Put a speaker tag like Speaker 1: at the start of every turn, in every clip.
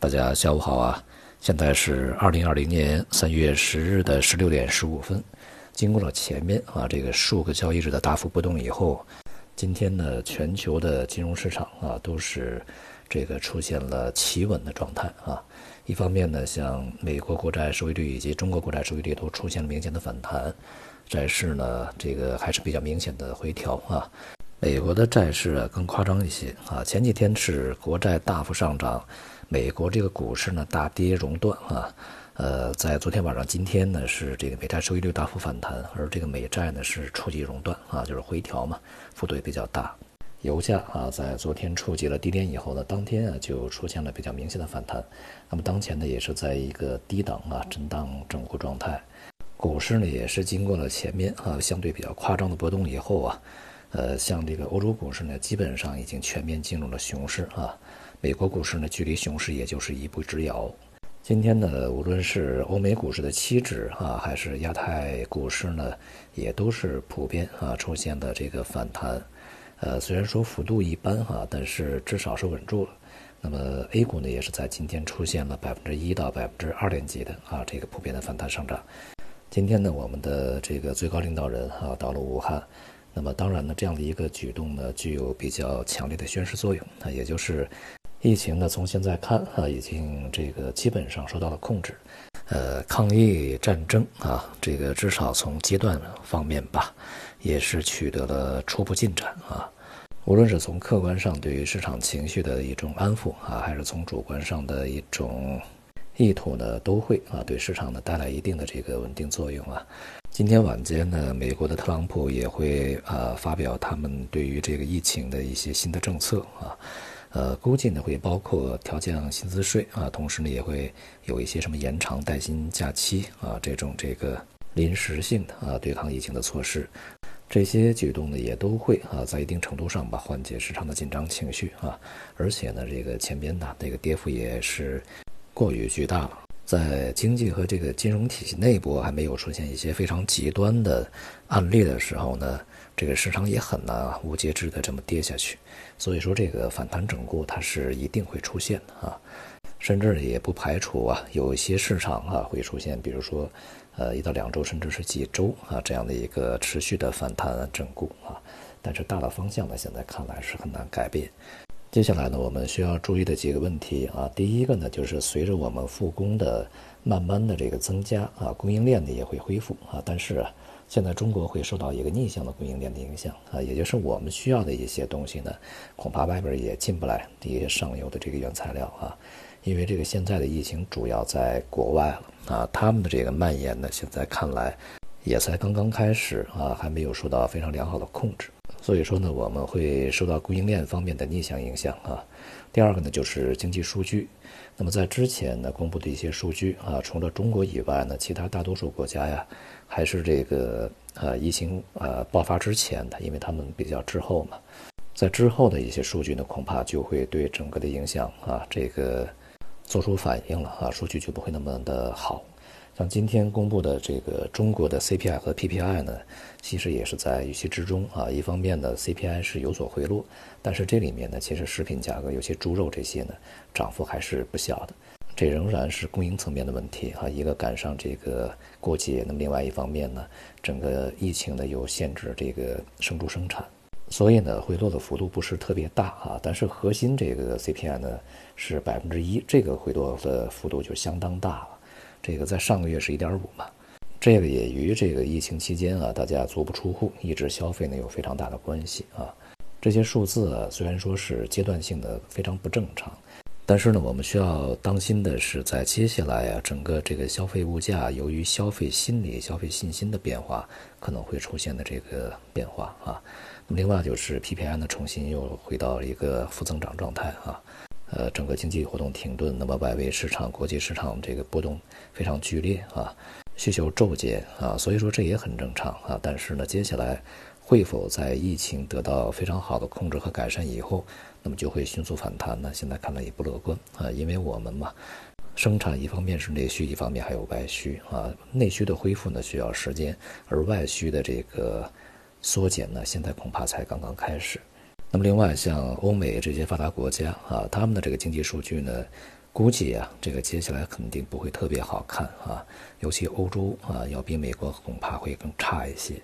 Speaker 1: 大家下午好啊！现在是二零二零年三月十日的十六点十五分。经过了前面啊这个数个交易日的大幅波动以后，今天呢全球的金融市场啊都是这个出现了企稳的状态啊。一方面呢，像美国国债收益率以及中国国债收益率都出现了明显的反弹，债市呢这个还是比较明显的回调啊。美国的债市啊更夸张一些啊，前几天是国债大幅上涨，美国这个股市呢大跌熔断啊，呃，在昨天晚上、今天呢是这个美债收益率大幅反弹，而这个美债呢是触及熔断啊，就是回调嘛，幅度也比较大。油价啊在昨天触及了低点以后呢，当天啊就出现了比较明显的反弹，那么当前呢也是在一个低档啊震荡整固状态，股市呢也是经过了前面啊相对比较夸张的波动以后啊。呃，像这个欧洲股市呢，基本上已经全面进入了熊市啊。美国股市呢，距离熊市也就是一步之遥。今天呢，无论是欧美股市的期指啊，还是亚太股市呢，也都是普遍啊出现的这个反弹。呃，虽然说幅度一般哈，但是至少是稳住了。那么 A 股呢，也是在今天出现了百分之一到百分之二点几的啊这个普遍的反弹上涨。今天呢，我们的这个最高领导人啊到了武汉。那么当然呢，这样的一个举动呢，具有比较强烈的宣示作用。那也就是疫情呢，从现在看啊，已经这个基本上受到了控制。呃，抗疫战争啊，这个至少从阶段方面吧，也是取得了初步进展啊。无论是从客观上对于市场情绪的一种安抚啊，还是从主观上的一种意图呢，都会啊对市场呢带来一定的这个稳定作用啊。今天晚间呢，美国的特朗普也会啊发表他们对于这个疫情的一些新的政策啊，呃，估计呢会包括调降薪资税啊，同时呢也会有一些什么延长带薪假期啊这种这个临时性的啊对抗疫情的措施，这些举动呢也都会啊在一定程度上吧缓解市场的紧张情绪啊，而且呢这个前边的这个跌幅也是过于巨大了。在经济和这个金融体系内部还没有出现一些非常极端的案例的时候呢，这个市场也很难无节制的这么跌下去。所以说，这个反弹整固它是一定会出现的啊，甚至也不排除啊，有一些市场啊会出现，比如说，呃，一到两周，甚至是几周啊这样的一个持续的反弹整固啊。但是大的方向呢，现在看来是很难改变。接下来呢，我们需要注意的几个问题啊，第一个呢，就是随着我们复工的慢慢的这个增加啊，供应链呢也会恢复啊，但是啊，现在中国会受到一个逆向的供应链的影响啊，也就是我们需要的一些东西呢，恐怕外边也进不来一些上游的这个原材料啊，因为这个现在的疫情主要在国外了啊，他们的这个蔓延呢，现在看来也才刚刚开始啊，还没有受到非常良好的控制。所以说呢，我们会受到供应链方面的逆向影响啊。第二个呢，就是经济数据。那么在之前呢公布的一些数据啊，除了中国以外呢，其他大多数国家呀，还是这个呃疫情呃爆发之前的，因为他们比较滞后嘛。在之后的一些数据呢，恐怕就会对整个的影响啊，这个做出反应了啊，数据就不会那么的好。像今天公布的这个中国的 CPI 和 PPI 呢，其实也是在预期之中啊。一方面呢，CPI 是有所回落，但是这里面呢，其实食品价格，有些猪肉这些呢，涨幅还是不小的。这仍然是供应层面的问题啊。一个赶上这个过节，那么另外一方面呢，整个疫情呢又限制这个生猪生产，所以呢，回落的幅度不是特别大啊。但是核心这个 CPI 呢是百分之一，这个回落的幅度就相当大了。这个在上个月是一点五嘛，这个也与这个疫情期间啊，大家足不出户，抑制消费呢有非常大的关系啊。这些数字啊，虽然说是阶段性的非常不正常，但是呢，我们需要当心的是，在接下来啊，整个这个消费物价由于消费心理、消费信心的变化，可能会出现的这个变化啊。那么另外就是 PPI 呢，重新又回到一个负增长状态啊。呃，整个经济活动停顿，那么外围市场、国际市场这个波动非常剧烈啊，需求骤减啊，所以说这也很正常啊。但是呢，接下来会否在疫情得到非常好的控制和改善以后，那么就会迅速反弹呢？现在看来也不乐观啊，因为我们嘛，生产一方面是内需，一方面还有外需啊。内需的恢复呢需要时间，而外需的这个缩减呢，现在恐怕才刚刚开始。那么另外，像欧美这些发达国家啊，他们的这个经济数据呢，估计啊，这个接下来肯定不会特别好看啊，尤其欧洲啊，要比美国恐怕会更差一些。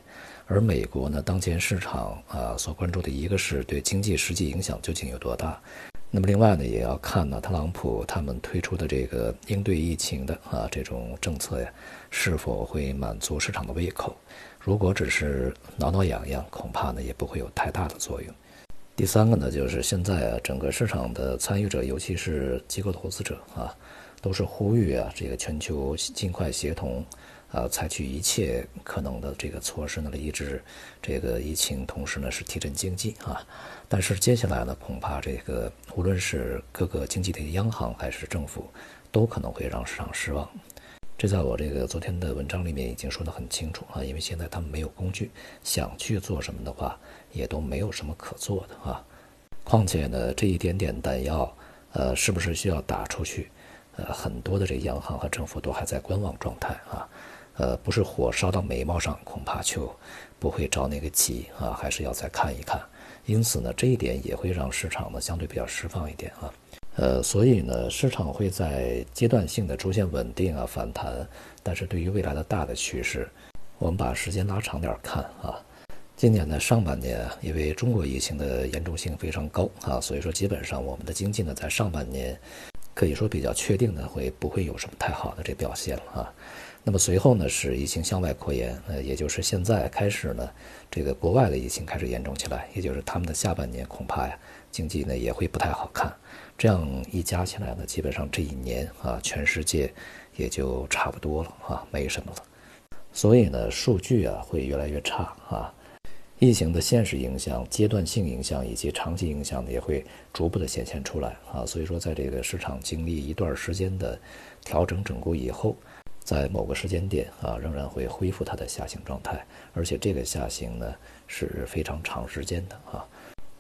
Speaker 1: 而美国呢，当前市场啊所关注的一个是对经济实际影响究竟有多大，那么另外呢，也要看呢特朗普他们推出的这个应对疫情的啊这种政策呀，是否会满足市场的胃口。如果只是挠挠痒痒，恐怕呢也不会有太大的作用。第三个呢，就是现在啊，整个市场的参与者，尤其是机构投资者啊，都是呼吁啊，这个全球尽快协同，啊，采取一切可能的这个措施呢，来抑制这个疫情，同时呢是提振经济啊。但是接下来呢，恐怕这个无论是各个经济体央行还是政府，都可能会让市场失望。这在我这个昨天的文章里面已经说得很清楚啊，因为现在他们没有工具，想去做什么的话，也都没有什么可做的啊。况且呢，这一点点弹药，呃，是不是需要打出去？呃，很多的这央行和政府都还在观望状态啊。呃，不是火烧到眉毛上，恐怕就不会着那个急啊，还是要再看一看。因此呢，这一点也会让市场呢相对比较释放一点啊。呃，所以呢，市场会在阶段性的出现稳定啊反弹，但是对于未来的大的趋势，我们把时间拉长点儿看啊。今年的上半年，因为中国疫情的严重性非常高啊，所以说基本上我们的经济呢，在上半年可以说比较确定的会不会有什么太好的这表现了啊。那么随后呢，是疫情向外扩延，呃，也就是现在开始呢，这个国外的疫情开始严重起来，也就是他们的下半年恐怕呀，经济呢也会不太好看。这样一加起来呢，基本上这一年啊，全世界也就差不多了啊，没什么了。所以呢，数据啊会越来越差啊，疫情的现实影响、阶段性影响以及长期影响呢，也会逐步的显现出来啊。所以说，在这个市场经历一段时间的调整整固以后，在某个时间点啊，仍然会恢复它的下行状态，而且这个下行呢是非常长时间的啊。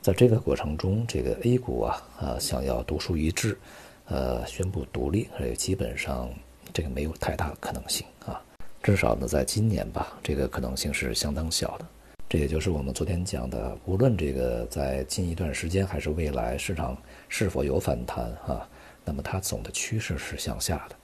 Speaker 1: 在这个过程中，这个 A 股啊啊想要独树一帜，呃，宣布独立，呃，基本上这个没有太大的可能性啊。至少呢，在今年吧，这个可能性是相当小的。这也就是我们昨天讲的，无论这个在近一段时间还是未来市场是否有反弹啊，那么它总的趋势是向下的。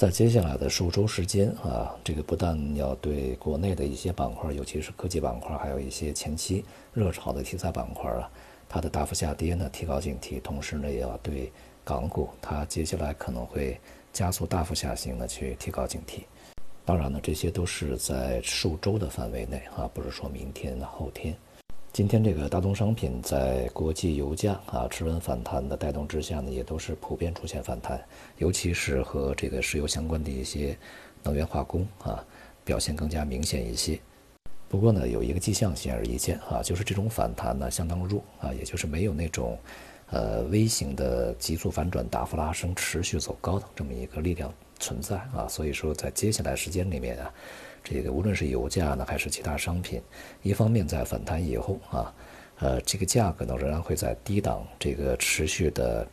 Speaker 1: 在接下来的数周时间啊，这个不但要对国内的一些板块，尤其是科技板块，还有一些前期热炒的题材板块啊，它的大幅下跌呢提高警惕，同时呢也要对港股它接下来可能会加速大幅下行呢去提高警惕。当然呢，这些都是在数周的范围内啊，不是说明天、后天。今天这个大宗商品在国际油价啊持稳反弹的带动之下呢，也都是普遍出现反弹，尤其是和这个石油相关的一些能源化工啊表现更加明显一些。不过呢，有一个迹象显而易见啊，就是这种反弹呢相当弱啊，也就是没有那种呃微型的急速反转、大幅拉升、持续走高的这么一个力量存在啊。所以说，在接下来时间里面啊。这个无论是油价呢，还是其他商品，一方面在反弹以后啊，呃，这个价格呢仍然会在低档这个持续的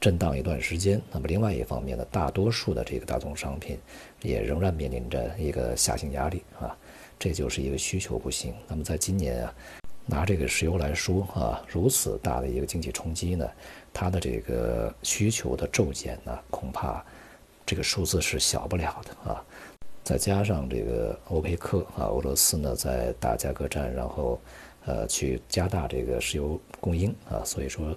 Speaker 1: 震荡一段时间。那么另外一方面呢，大多数的这个大宗商品也仍然面临着一个下行压力啊，这就是一个需求不行。那么在今年啊，拿这个石油来说啊，如此大的一个经济冲击呢，它的这个需求的骤减呢，恐怕这个数字是小不了的啊。再加上这个欧佩克啊，俄罗斯呢在打价格战，然后，呃，去加大这个石油供应啊，所以说，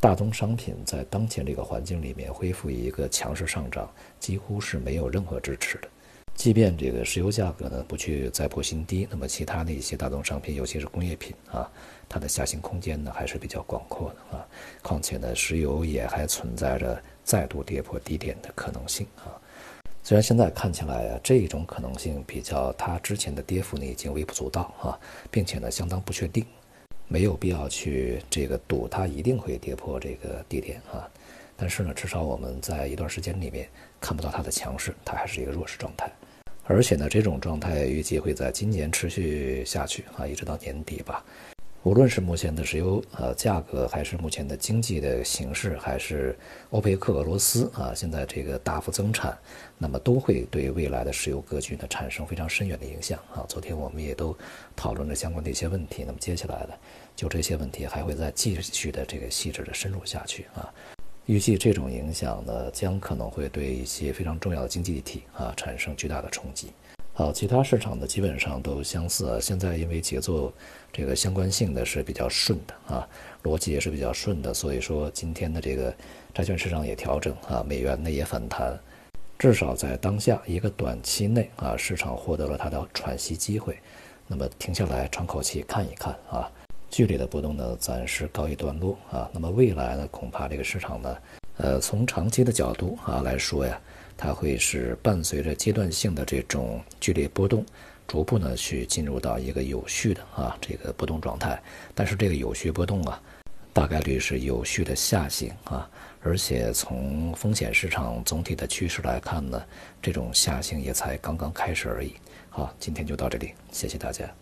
Speaker 1: 大宗商品在当前这个环境里面恢复一个强势上涨，几乎是没有任何支持的。即便这个石油价格呢不去再破新低，那么其他的一些大宗商品，尤其是工业品啊，它的下行空间呢还是比较广阔的啊。况且呢，石油也还存在着再度跌破低点的可能性啊。虽然现在看起来啊，这种可能性比较它之前的跌幅呢已经微不足道啊，并且呢相当不确定，没有必要去这个赌它一定会跌破这个低点啊。但是呢，至少我们在一段时间里面看不到它的强势，它还是一个弱势状态。而且呢，这种状态预计会在今年持续下去啊，一直到年底吧。无论是目前的石油呃价格，还是目前的经济的形势，还是欧佩克俄罗斯啊现在这个大幅增产，那么都会对未来的石油格局呢产生非常深远的影响啊。昨天我们也都讨论了相关的一些问题，那么接下来呢，就这些问题还会再继续的这个细致的深入下去啊。预计这种影响呢，将可能会对一些非常重要的经济体啊产生巨大的冲击。好，其他市场呢基本上都相似啊。现在因为节奏这个相关性的是比较顺的啊，逻辑也是比较顺的，所以说今天的这个债券市场也调整啊，美元呢也反弹，至少在当下一个短期内啊，市场获得了它的喘息机会。那么停下来喘口气看一看啊。剧烈的波动呢，暂时告一段落啊。那么未来呢，恐怕这个市场呢，呃，从长期的角度啊来说呀，它会是伴随着阶段性的这种剧烈波动，逐步呢去进入到一个有序的啊这个波动状态。但是这个有序波动啊，大概率是有序的下行啊，而且从风险市场总体的趋势来看呢，这种下行也才刚刚开始而已。好，今天就到这里，谢谢大家。